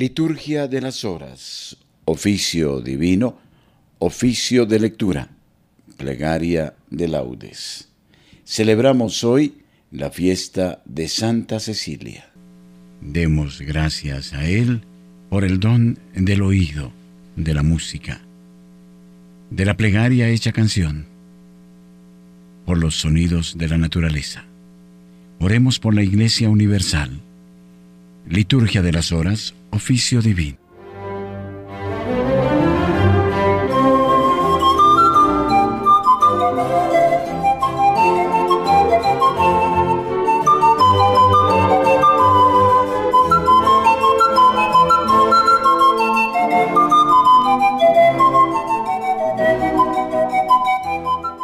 Liturgia de las Horas, oficio divino, oficio de lectura, plegaria de laudes. Celebramos hoy la fiesta de Santa Cecilia. Demos gracias a Él por el don del oído, de la música, de la plegaria hecha canción, por los sonidos de la naturaleza. Oremos por la Iglesia Universal. Liturgia de las Horas, oficio divino.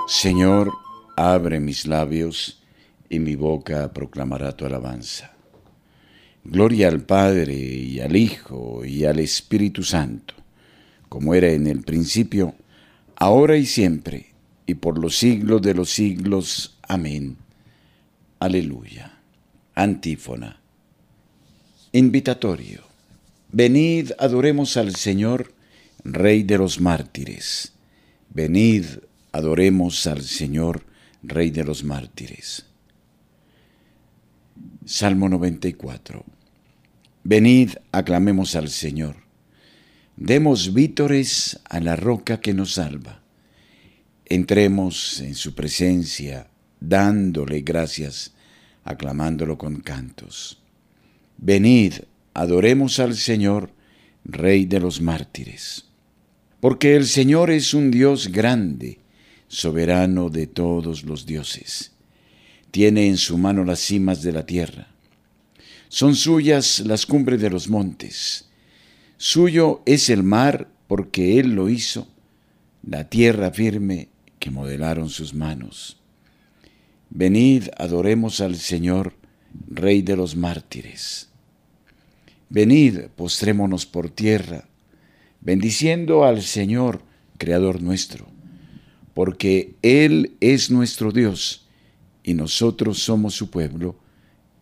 Señor, abre mis labios y mi boca proclamará tu alabanza. Gloria al Padre y al Hijo y al Espíritu Santo, como era en el principio, ahora y siempre, y por los siglos de los siglos. Amén. Aleluya. Antífona. Invitatorio. Venid, adoremos al Señor, Rey de los mártires. Venid, adoremos al Señor, Rey de los mártires. Salmo 94. Venid, aclamemos al Señor. Demos vítores a la roca que nos salva. Entremos en su presencia, dándole gracias, aclamándolo con cantos. Venid, adoremos al Señor, Rey de los mártires. Porque el Señor es un Dios grande, soberano de todos los dioses. Tiene en su mano las cimas de la tierra son suyas las cumbres de los montes. Suyo es el mar porque Él lo hizo, la tierra firme que modelaron sus manos. Venid, adoremos al Señor, Rey de los mártires. Venid, postrémonos por tierra, bendiciendo al Señor, Creador nuestro, porque Él es nuestro Dios y nosotros somos su pueblo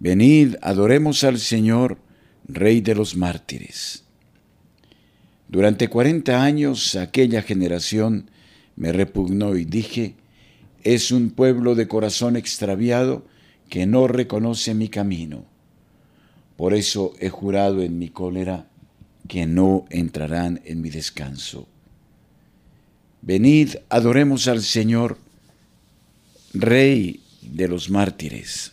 Venid, adoremos al Señor, Rey de los mártires. Durante cuarenta años aquella generación me repugnó y dije, es un pueblo de corazón extraviado que no reconoce mi camino. Por eso he jurado en mi cólera que no entrarán en mi descanso. Venid, adoremos al Señor, Rey de los mártires.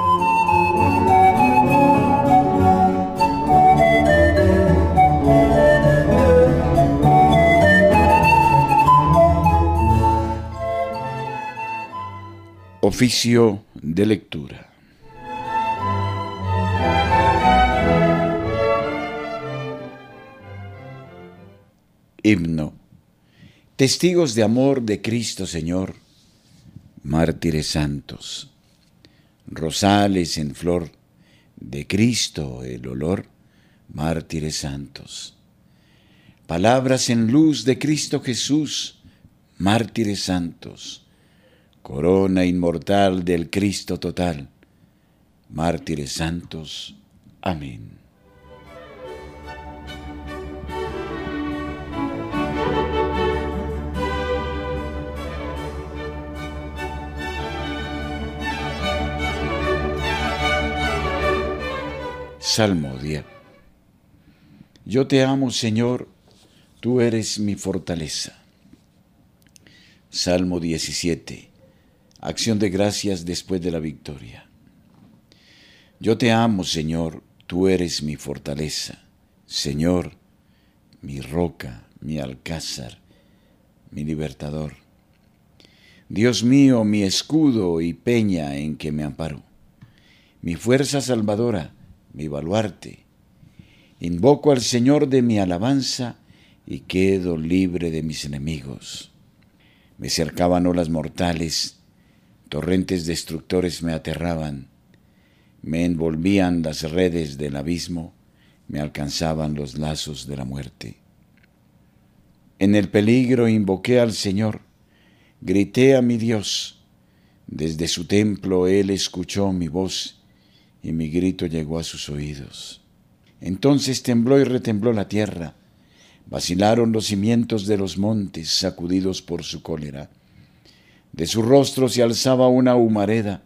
Oficio de lectura. Himno. Testigos de amor de Cristo Señor, mártires santos, rosales en flor, de Cristo el olor, mártires santos. Palabras en luz de Cristo Jesús, mártires santos corona inmortal del Cristo total, mártires santos. Amén. Salmodia. Yo te amo, Señor, tú eres mi fortaleza. Salmo 17 Acción de gracias después de la victoria. Yo te amo, Señor, tú eres mi fortaleza. Señor, mi roca, mi alcázar, mi libertador. Dios mío, mi escudo y peña en que me amparo, mi fuerza salvadora, mi baluarte. Invoco al Señor de mi alabanza y quedo libre de mis enemigos. Me cercaban olas mortales, torrentes destructores me aterraban, me envolvían las redes del abismo, me alcanzaban los lazos de la muerte. En el peligro invoqué al Señor, grité a mi Dios. Desde su templo Él escuchó mi voz y mi grito llegó a sus oídos. Entonces tembló y retembló la tierra, vacilaron los cimientos de los montes sacudidos por su cólera. De su rostro se alzaba una humareda,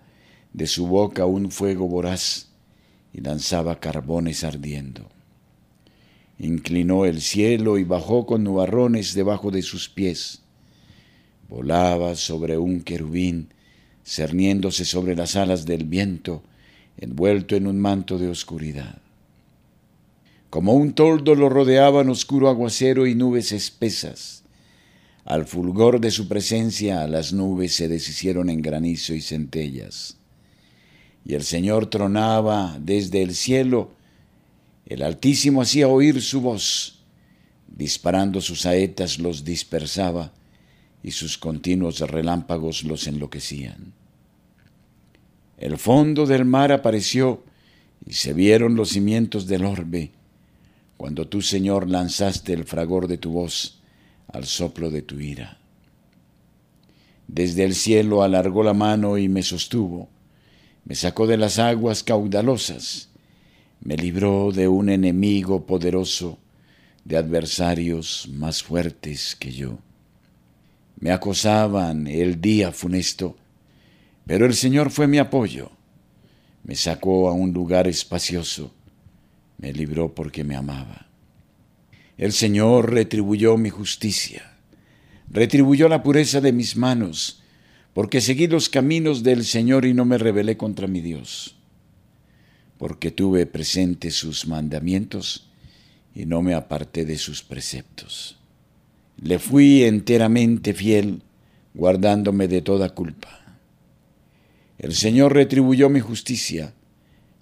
de su boca un fuego voraz, y lanzaba carbones ardiendo. Inclinó el cielo y bajó con nubarrones debajo de sus pies. Volaba sobre un querubín, cerniéndose sobre las alas del viento, envuelto en un manto de oscuridad. Como un toldo lo rodeaban oscuro aguacero y nubes espesas. Al fulgor de su presencia las nubes se deshicieron en granizo y centellas. Y el Señor tronaba desde el cielo el Altísimo hacía oír su voz, disparando sus saetas los dispersaba y sus continuos relámpagos los enloquecían. El fondo del mar apareció y se vieron los cimientos del orbe, cuando tú, Señor, lanzaste el fragor de tu voz al soplo de tu ira. Desde el cielo alargó la mano y me sostuvo, me sacó de las aguas caudalosas, me libró de un enemigo poderoso, de adversarios más fuertes que yo. Me acosaban el día funesto, pero el Señor fue mi apoyo. Me sacó a un lugar espacioso, me libró porque me amaba. El Señor retribuyó mi justicia, retribuyó la pureza de mis manos, porque seguí los caminos del Señor y no me rebelé contra mi Dios porque tuve presente sus mandamientos y no me aparté de sus preceptos. Le fui enteramente fiel, guardándome de toda culpa. El Señor retribuyó mi justicia,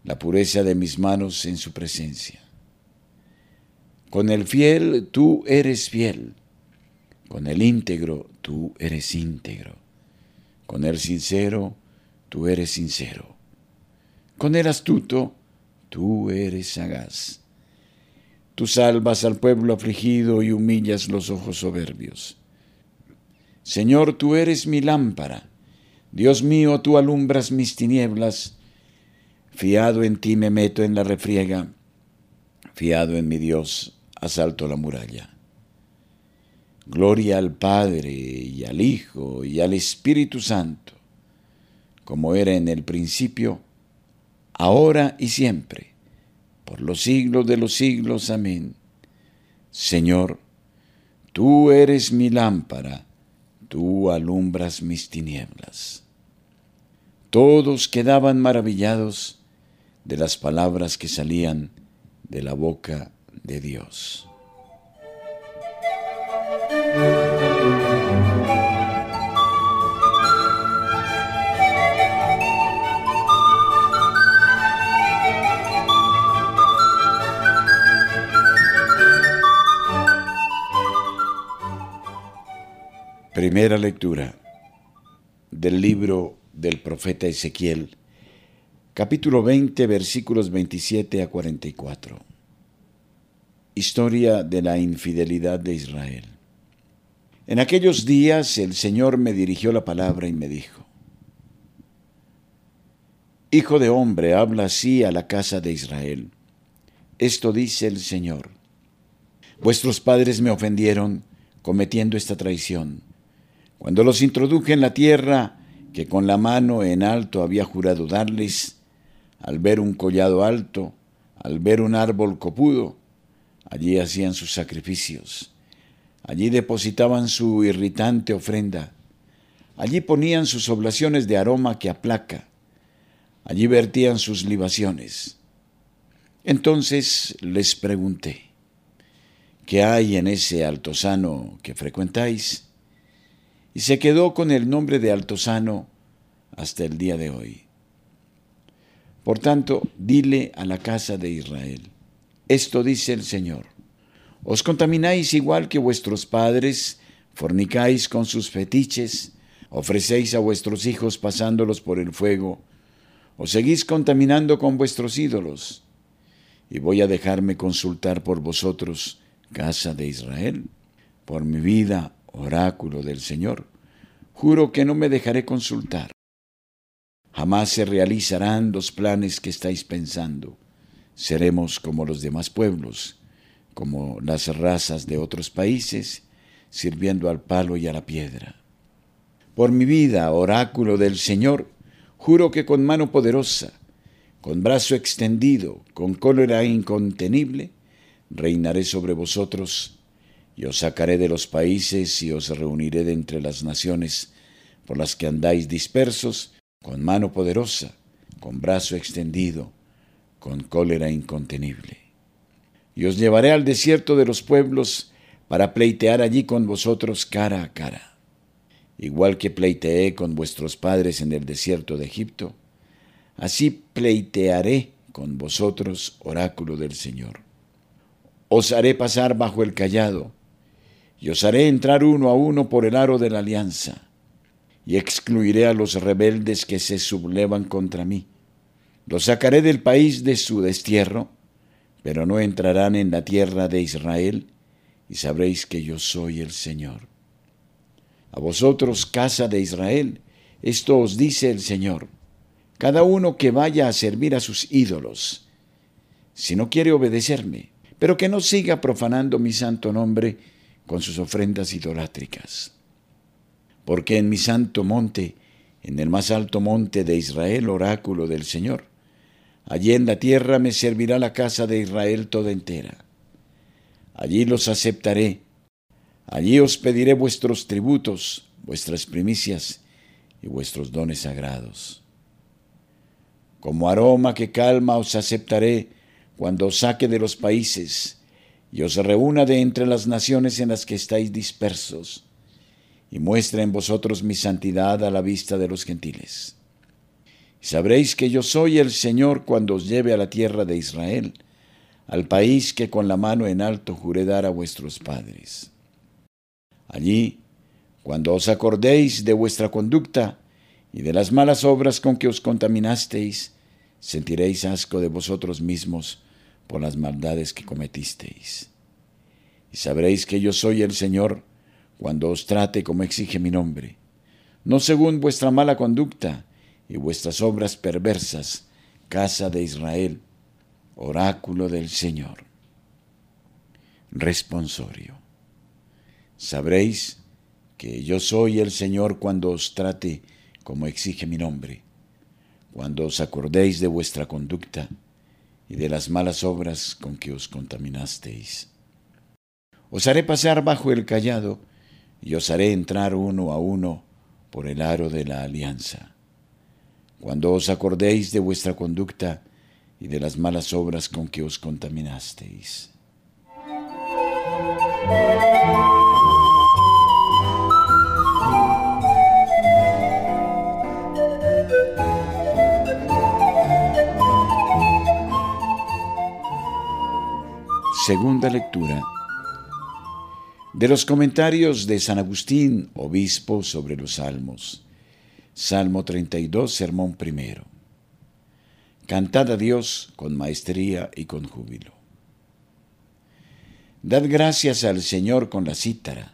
la pureza de mis manos en su presencia. Con el fiel tú eres fiel, con el íntegro tú eres íntegro, con el sincero tú eres sincero con el astuto, tú eres sagaz. Tú salvas al pueblo afligido y humillas los ojos soberbios. Señor, tú eres mi lámpara. Dios mío, tú alumbras mis tinieblas. Fiado en ti me meto en la refriega. Fiado en mi Dios, asalto la muralla. Gloria al Padre y al Hijo y al Espíritu Santo, como era en el principio, ahora y siempre, por los siglos de los siglos. Amén. Señor, tú eres mi lámpara, tú alumbras mis tinieblas. Todos quedaban maravillados de las palabras que salían de la boca de Dios. Primera lectura del libro del profeta Ezequiel, capítulo 20, versículos 27 a 44. Historia de la infidelidad de Israel. En aquellos días el Señor me dirigió la palabra y me dijo, Hijo de hombre, habla así a la casa de Israel. Esto dice el Señor. Vuestros padres me ofendieron cometiendo esta traición cuando los introduje en la tierra que con la mano en alto había jurado darles, al ver un collado alto, al ver un árbol copudo, allí hacían sus sacrificios, allí depositaban su irritante ofrenda, allí ponían sus oblaciones de aroma que aplaca, Allí vertían sus libaciones. Entonces les pregunté, ¿qué hay en ese altozano que frecuentáis? Y se quedó con el nombre de altozano hasta el día de hoy. Por tanto, dile a la casa de Israel, esto dice el Señor, os contamináis igual que vuestros padres, fornicáis con sus fetiches, ofrecéis a vuestros hijos pasándolos por el fuego, os seguís contaminando con vuestros ídolos, y voy a dejarme consultar por vosotros, casa de Israel, por mi vida, oráculo del Señor. Juro que no me dejaré consultar. Jamás se realizarán los planes que estáis pensando. Seremos como los demás pueblos, como las razas de otros países, sirviendo al palo y a la piedra. Por mi vida, oráculo del Señor, juro que con mano poderosa, con brazo extendido, con cólera incontenible, reinaré sobre vosotros, y os sacaré de los países y os reuniré de entre las naciones por las que andáis dispersos, con mano poderosa, con brazo extendido, con cólera incontenible. Y os llevaré al desierto de los pueblos para pleitear allí con vosotros cara a cara. Igual que pleiteé con vuestros padres en el desierto de Egipto, así pleitearé con vosotros, oráculo del Señor. Os haré pasar bajo el callado, y os haré entrar uno a uno por el aro de la alianza y excluiré a los rebeldes que se sublevan contra mí. Los sacaré del país de su destierro, pero no entrarán en la tierra de Israel, y sabréis que yo soy el Señor. A vosotros, casa de Israel, esto os dice el Señor, cada uno que vaya a servir a sus ídolos, si no quiere obedecerme, pero que no siga profanando mi santo nombre con sus ofrendas idolátricas porque en mi santo monte, en el más alto monte de Israel, oráculo del Señor, allí en la tierra me servirá la casa de Israel toda entera. Allí los aceptaré, allí os pediré vuestros tributos, vuestras primicias y vuestros dones sagrados. Como aroma que calma os aceptaré cuando os saque de los países y os reúna de entre las naciones en las que estáis dispersos y muestra en vosotros mi santidad a la vista de los gentiles. Sabréis que yo soy el Señor cuando os lleve a la tierra de Israel, al país que con la mano en alto juré dar a vuestros padres. Allí, cuando os acordéis de vuestra conducta y de las malas obras con que os contaminasteis, sentiréis asco de vosotros mismos por las maldades que cometisteis. Y sabréis que yo soy el Señor, cuando os trate como exige mi nombre, no según vuestra mala conducta y vuestras obras perversas, casa de Israel, oráculo del Señor. Responsorio. Sabréis que yo soy el Señor cuando os trate como exige mi nombre, cuando os acordéis de vuestra conducta y de las malas obras con que os contaminasteis. Os haré pasar bajo el callado y os haré entrar uno a uno por el aro de la alianza. Cuando os acordéis de vuestra conducta y de las malas obras con que os contaminasteis. Segunda lectura de los comentarios de San Agustín, obispo, sobre los salmos. Salmo 32, sermón primero. Cantad a Dios con maestría y con júbilo. Dad gracias al Señor con la cítara.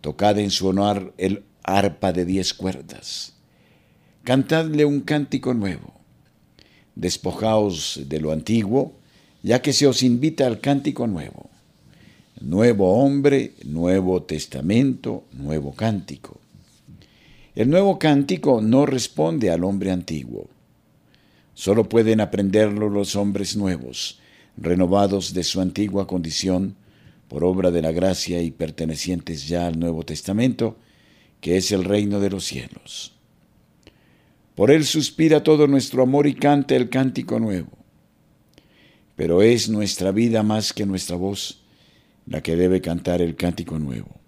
Tocad en su honor el arpa de diez cuerdas. Cantadle un cántico nuevo. Despojaos de lo antiguo, ya que se os invita al cántico nuevo Nuevo hombre, nuevo testamento, nuevo cántico. El nuevo cántico no responde al hombre antiguo. Solo pueden aprenderlo los hombres nuevos, renovados de su antigua condición por obra de la gracia y pertenecientes ya al Nuevo Testamento, que es el reino de los cielos. Por él suspira todo nuestro amor y canta el cántico nuevo. Pero es nuestra vida más que nuestra voz la que debe cantar el cántico nuevo.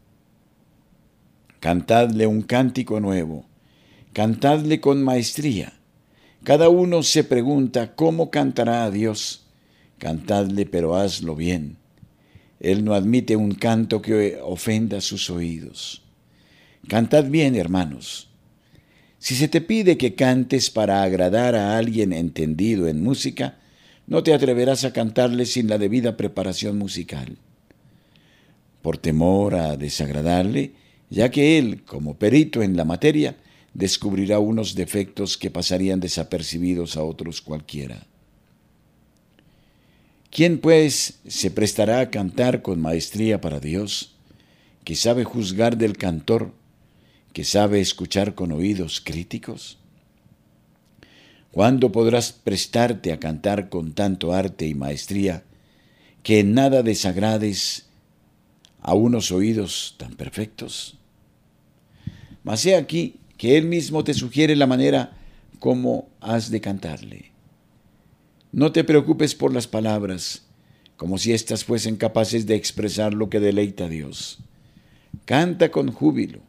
Cantadle un cántico nuevo, cantadle con maestría. Cada uno se pregunta cómo cantará a Dios. Cantadle, pero hazlo bien. Él no admite un canto que ofenda sus oídos. Cantad bien, hermanos. Si se te pide que cantes para agradar a alguien entendido en música, no te atreverás a cantarle sin la debida preparación musical. Por temor a desagradarle, ya que él, como perito en la materia, descubrirá unos defectos que pasarían desapercibidos a otros cualquiera. ¿Quién pues se prestará a cantar con maestría para Dios, que sabe juzgar del cantor, que sabe escuchar con oídos críticos? ¿Cuándo podrás prestarte a cantar con tanto arte y maestría que en nada desagrades a unos oídos tan perfectos? Mas he aquí que Él mismo te sugiere la manera como has de cantarle. No te preocupes por las palabras, como si éstas fuesen capaces de expresar lo que deleita a Dios. Canta con júbilo.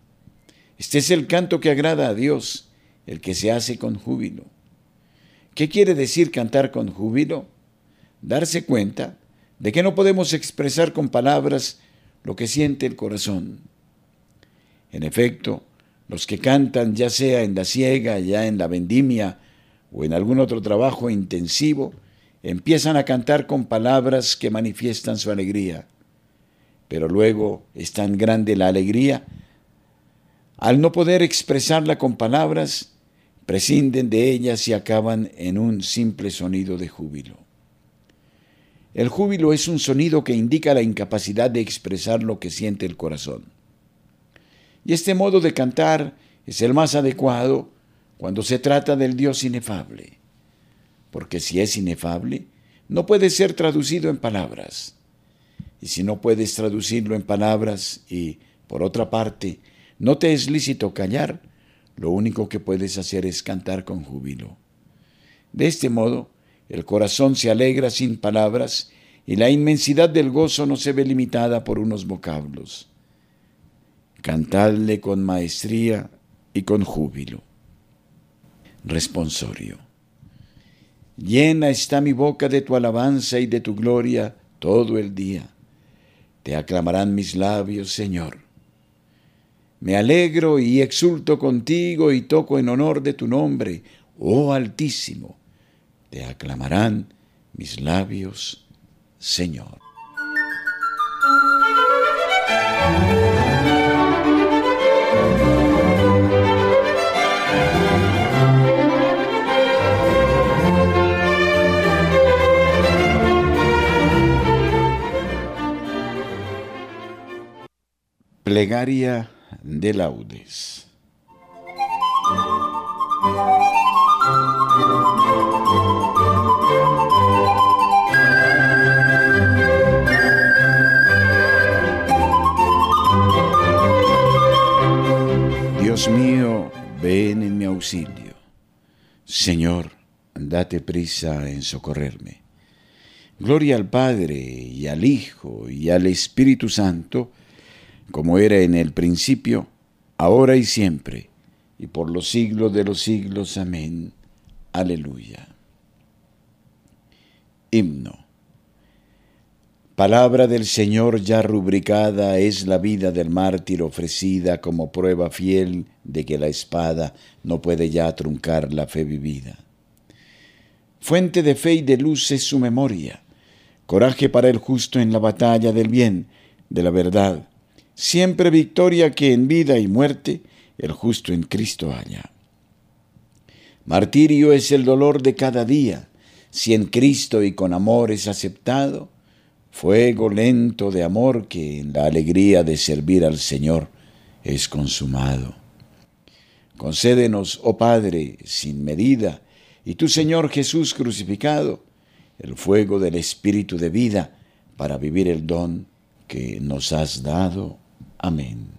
Este es el canto que agrada a Dios, el que se hace con júbilo. ¿Qué quiere decir cantar con júbilo? Darse cuenta de que no podemos expresar con palabras lo que siente el corazón. En efecto, los que cantan ya sea en la siega, ya en la vendimia o en algún otro trabajo intensivo, empiezan a cantar con palabras que manifiestan su alegría. Pero luego es tan grande la alegría, al no poder expresarla con palabras, prescinden de ellas y acaban en un simple sonido de júbilo. El júbilo es un sonido que indica la incapacidad de expresar lo que siente el corazón. Y este modo de cantar es el más adecuado cuando se trata del Dios inefable, porque si es inefable, no puede ser traducido en palabras. Y si no puedes traducirlo en palabras y, por otra parte, no te es lícito callar, lo único que puedes hacer es cantar con júbilo. De este modo, el corazón se alegra sin palabras y la inmensidad del gozo no se ve limitada por unos vocablos. Cantadle con maestría y con júbilo. Responsorio. Llena está mi boca de tu alabanza y de tu gloria todo el día. Te aclamarán mis labios, Señor. Me alegro y exulto contigo y toco en honor de tu nombre, oh Altísimo. Te aclamarán mis labios, Señor. Plegaria de laudes. Dios mío, ven en mi auxilio. Señor, date prisa en socorrerme. Gloria al Padre y al Hijo y al Espíritu Santo, como era en el principio, ahora y siempre, y por los siglos de los siglos. Amén. Aleluya. Himno. Palabra del Señor ya rubricada es la vida del mártir ofrecida como prueba fiel de que la espada no puede ya truncar la fe vivida. Fuente de fe y de luz es su memoria, coraje para el justo en la batalla del bien, de la verdad, siempre victoria que en vida y muerte el justo en Cristo haya. Martirio es el dolor de cada día, si en Cristo y con amor es aceptado, fuego lento de amor que en la alegría de servir al Señor es consumado. Concédenos, oh Padre, sin medida, y tu Señor Jesús crucificado, el fuego del Espíritu de vida para vivir el don que nos has dado. Amén.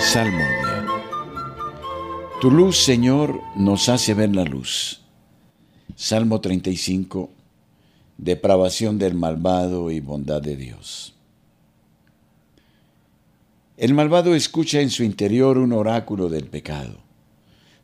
Salmo. Tu luz, Señor, nos hace ver la luz. Salmo 35. Depravación del malvado y bondad de Dios. El malvado escucha en su interior un oráculo del pecado.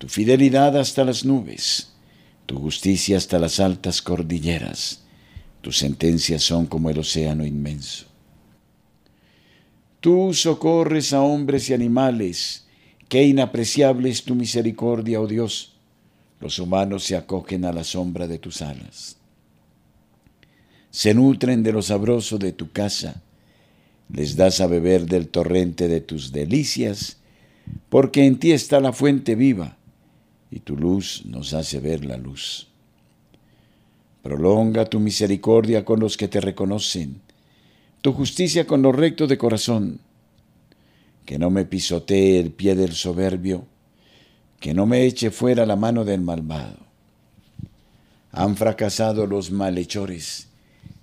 tu fidelidad hasta las nubes, tu justicia hasta las altas cordilleras, tus sentencias son como el océano inmenso. Tú socorres a hombres y animales, qué inapreciable es tu misericordia, oh Dios. Los humanos se acogen a la sombra de tus alas. Se nutren de lo sabroso de tu casa, les das a beber del torrente de tus delicias, porque en ti está la fuente viva, y tu luz nos hace ver la luz. Prolonga tu misericordia con los que te reconocen tu justicia con lo recto de corazón, que no me pisotee el pie del soberbio, que no me eche fuera la mano del malvado. Han fracasado los malhechores,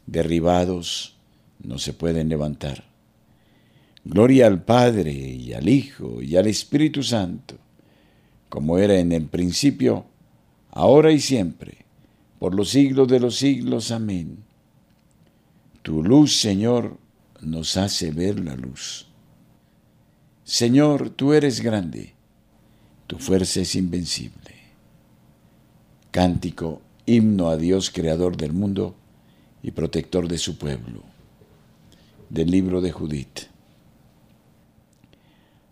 derribados no se pueden levantar. Gloria al Padre y al Hijo y al Espíritu Santo, como era en el principio, ahora y siempre, por los siglos de los siglos. Amén. Tu luz, Señor, nos hace ver la luz. Señor, tú eres grande, tu fuerza es invencible. Cántico, himno a Dios, creador del mundo y protector de su pueblo. Del libro de Judith.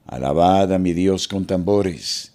Alabad a mi Dios con tambores,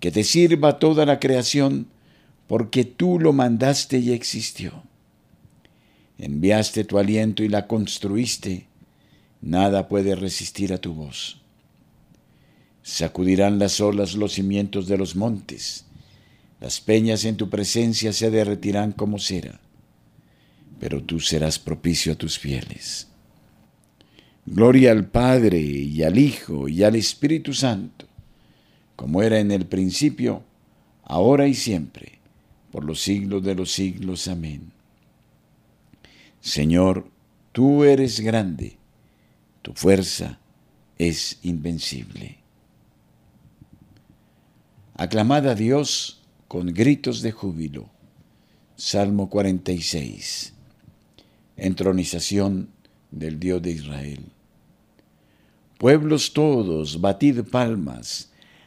Que te sirva toda la creación, porque tú lo mandaste y existió enviaste tu aliento y la construiste, nada puede resistir a tu voz. Sacudirán las olas los cimientos de los montes, las peñas en tu presencia se derretirán como cera, pero tú serás propicio a tus fieles. Gloria al Padre y al Hijo y al Espíritu Santo, como era en el principio, ahora y siempre, por los siglos de los siglos. Amén. Señor, tú eres grande, tu fuerza es invencible. Aclamad a Dios con gritos de júbilo. Salmo 46. Entronización del Dios de Israel. Pueblos todos, batid palmas,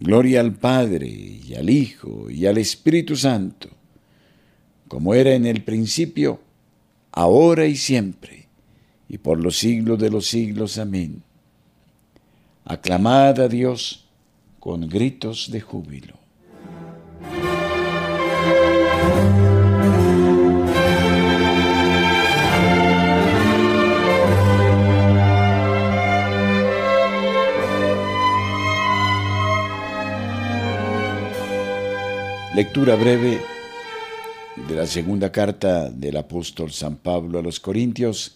Gloria al Padre, y al Hijo, y al Espíritu Santo, como era en el principio, ahora y siempre, y por los siglos de los siglos. Amén. Aclamad a Dios con gritos de júbilo. Lectura breve de la segunda carta del apóstol San Pablo a los Corintios,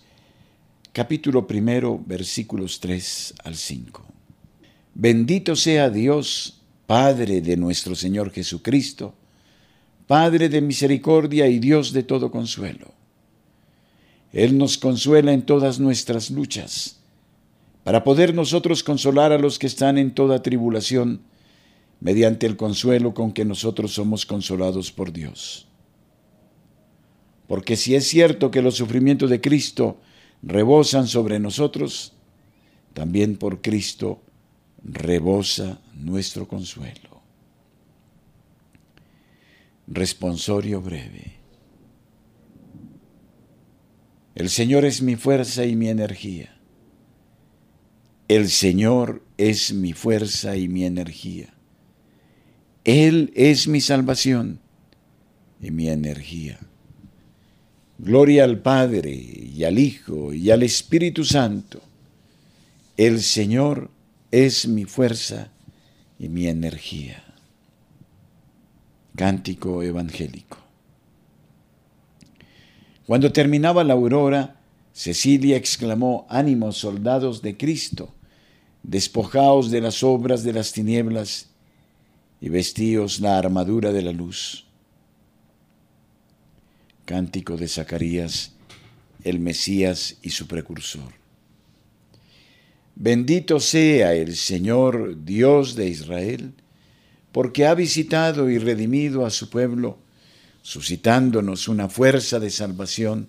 capítulo primero, versículos 3 al 5. Bendito sea Dios, Padre de nuestro Señor Jesucristo, Padre de misericordia y Dios de todo consuelo. Él nos consuela en todas nuestras luchas, para poder nosotros consolar a los que están en toda tribulación, mediante el consuelo con que nosotros somos consolados por Dios. Porque si es cierto que los sufrimientos de Cristo rebosan sobre nosotros, también por Cristo rebosa nuestro consuelo. Responsorio breve. El Señor es mi fuerza y mi energía. El Señor es mi fuerza y mi energía. Él es mi salvación y mi energía. Gloria al Padre y al Hijo y al Espíritu Santo. El Señor es mi fuerza y mi energía. Cántico evangélico. Cuando terminaba la aurora, Cecilia exclamó, ánimo, soldados de Cristo, despojaos de las obras de las tinieblas y vestíos la armadura de la luz. Cántico de Zacarías, el Mesías y su precursor. Bendito sea el Señor Dios de Israel, porque ha visitado y redimido a su pueblo, suscitándonos una fuerza de salvación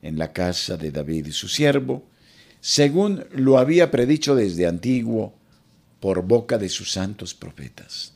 en la casa de David su siervo, según lo había predicho desde antiguo por boca de sus santos profetas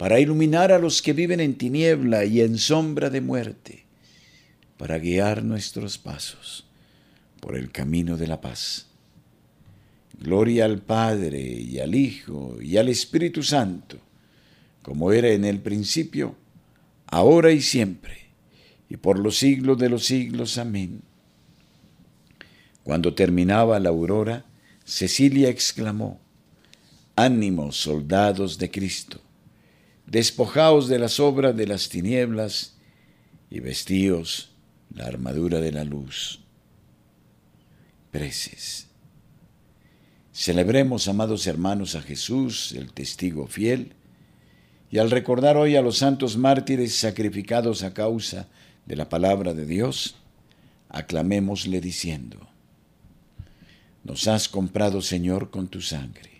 para iluminar a los que viven en tiniebla y en sombra de muerte, para guiar nuestros pasos por el camino de la paz. Gloria al Padre y al Hijo y al Espíritu Santo, como era en el principio, ahora y siempre, y por los siglos de los siglos. Amén. Cuando terminaba la aurora, Cecilia exclamó, Ánimo, soldados de Cristo despojaos de las obras de las tinieblas y vestíos la armadura de la luz. Preces. Celebremos, amados hermanos, a Jesús, el testigo fiel, y al recordar hoy a los santos mártires sacrificados a causa de la palabra de Dios, aclamémosle diciendo, Nos has comprado, Señor, con tu sangre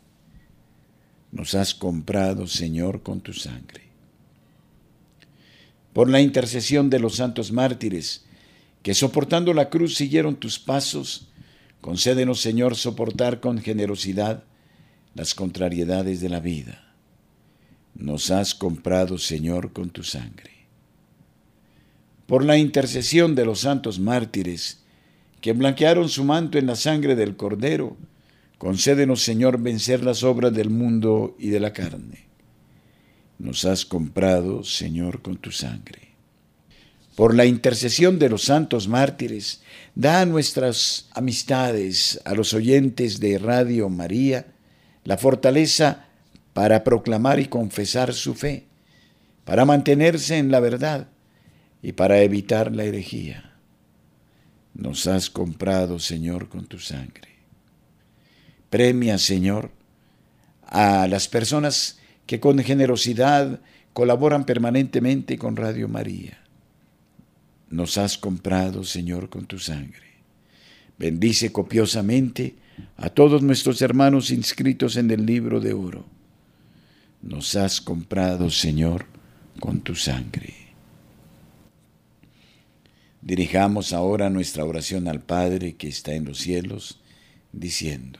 nos has comprado, Señor, con tu sangre. Por la intercesión de los santos mártires, que soportando la cruz siguieron tus pasos, concédenos, Señor, soportar con generosidad las contrariedades de la vida. Nos has comprado, Señor, con tu sangre. Por la intercesión de los santos mártires, que blanquearon su manto en la sangre del Cordero, Concédenos, Señor, vencer las obras del mundo y de la carne. Nos has comprado, Señor, con tu sangre. por la intercesión de los santos mártires, da a nuestras amistades, a los oyentes de Radio María, la fortaleza para proclamar y confesar su fe, para mantenerse en la verdad y para evitar la herejía. Nos has comprado, Señor, con tu sangre. Premia, Señor, a las personas que con generosidad colaboran permanentemente con Radio María. Nos has comprado, Señor, con tu sangre. Bendice copiosamente a todos nuestros hermanos inscritos en el libro de oro. Nos has comprado, Señor, con tu sangre. Dirijamos ahora nuestra oración al Padre que está en los cielos, diciendo,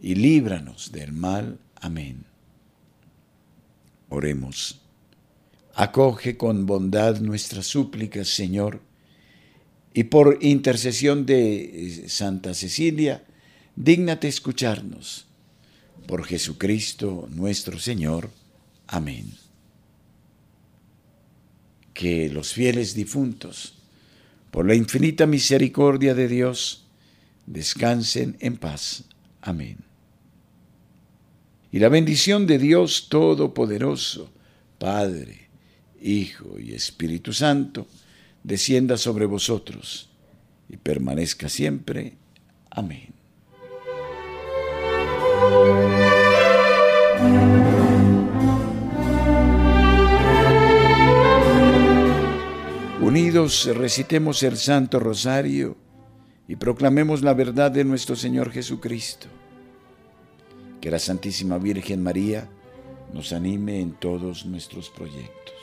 y líbranos del mal. Amén. Oremos. Acoge con bondad nuestras súplicas, Señor, y por intercesión de eh, Santa Cecilia, dígnate escucharnos. Por Jesucristo nuestro Señor. Amén. Que los fieles difuntos, por la infinita misericordia de Dios, descansen en paz. Amén. Y la bendición de Dios Todopoderoso, Padre, Hijo y Espíritu Santo, descienda sobre vosotros y permanezca siempre. Amén. Unidos recitemos el Santo Rosario y proclamemos la verdad de nuestro Señor Jesucristo. Que la Santísima Virgen María nos anime en todos nuestros proyectos.